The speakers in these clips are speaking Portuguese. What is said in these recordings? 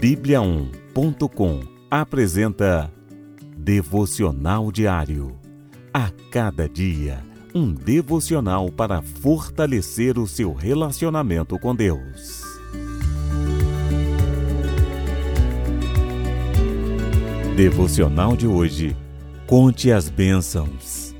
Bíblia1.com apresenta Devocional Diário. A cada dia, um devocional para fortalecer o seu relacionamento com Deus. Devocional de hoje. Conte as bênçãos.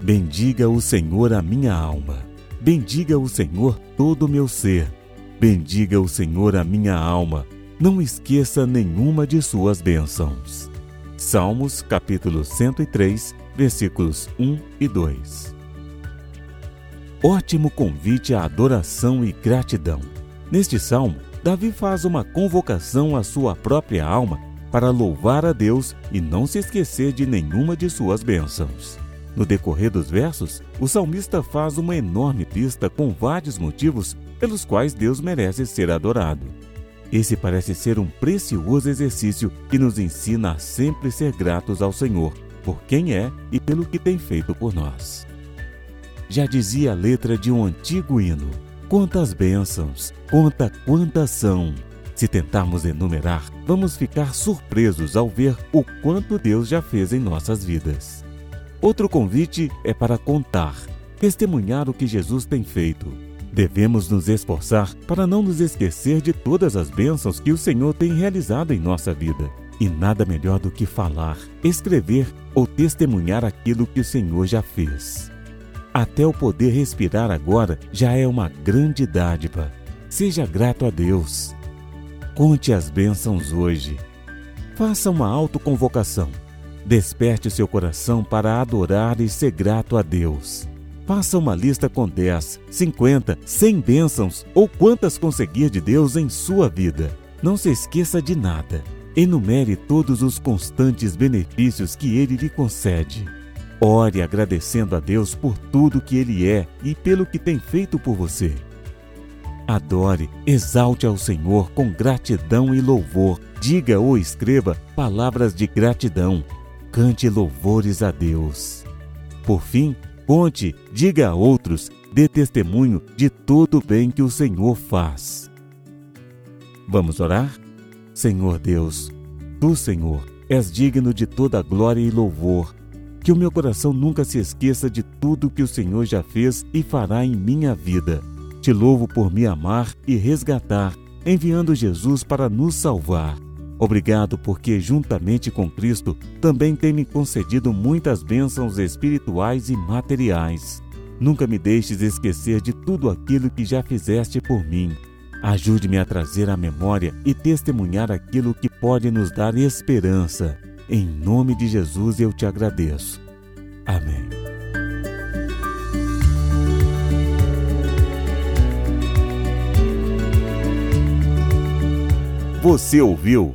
Bendiga o Senhor a minha alma. Bendiga o Senhor todo o meu ser. Bendiga o Senhor a minha alma. Não esqueça nenhuma de suas bênçãos. Salmos capítulo 103, versículos 1 e 2. Ótimo convite à adoração e gratidão. Neste salmo, Davi faz uma convocação à sua própria alma para louvar a Deus e não se esquecer de nenhuma de suas bênçãos. No decorrer dos versos, o salmista faz uma enorme lista com vários motivos pelos quais Deus merece ser adorado. Esse parece ser um precioso exercício que nos ensina a sempre ser gratos ao Senhor por quem é e pelo que tem feito por nós. Já dizia a letra de um antigo hino: Quantas bênçãos, conta quantas são, se tentarmos enumerar, vamos ficar surpresos ao ver o quanto Deus já fez em nossas vidas. Outro convite é para contar, testemunhar o que Jesus tem feito. Devemos nos esforçar para não nos esquecer de todas as bênçãos que o Senhor tem realizado em nossa vida. E nada melhor do que falar, escrever ou testemunhar aquilo que o Senhor já fez. Até o poder respirar agora já é uma grande dádiva. Seja grato a Deus. Conte as bênçãos hoje. Faça uma autoconvocação. Desperte seu coração para adorar e ser grato a Deus. Faça uma lista com 10, 50, 100 bênçãos ou quantas conseguir de Deus em sua vida. Não se esqueça de nada. Enumere todos os constantes benefícios que Ele lhe concede. Ore agradecendo a Deus por tudo que Ele é e pelo que tem feito por você. Adore, exalte ao Senhor com gratidão e louvor. Diga ou escreva palavras de gratidão. Cante louvores a Deus. Por fim, conte, diga a outros, dê testemunho de todo o bem que o Senhor faz. Vamos orar? Senhor Deus, tu, Senhor, és digno de toda glória e louvor. Que o meu coração nunca se esqueça de tudo que o Senhor já fez e fará em minha vida. Te louvo por me amar e resgatar, enviando Jesus para nos salvar. Obrigado porque, juntamente com Cristo, também tem me concedido muitas bênçãos espirituais e materiais. Nunca me deixes esquecer de tudo aquilo que já fizeste por mim. Ajude-me a trazer à memória e testemunhar aquilo que pode nos dar esperança. Em nome de Jesus eu te agradeço. Amém. Você ouviu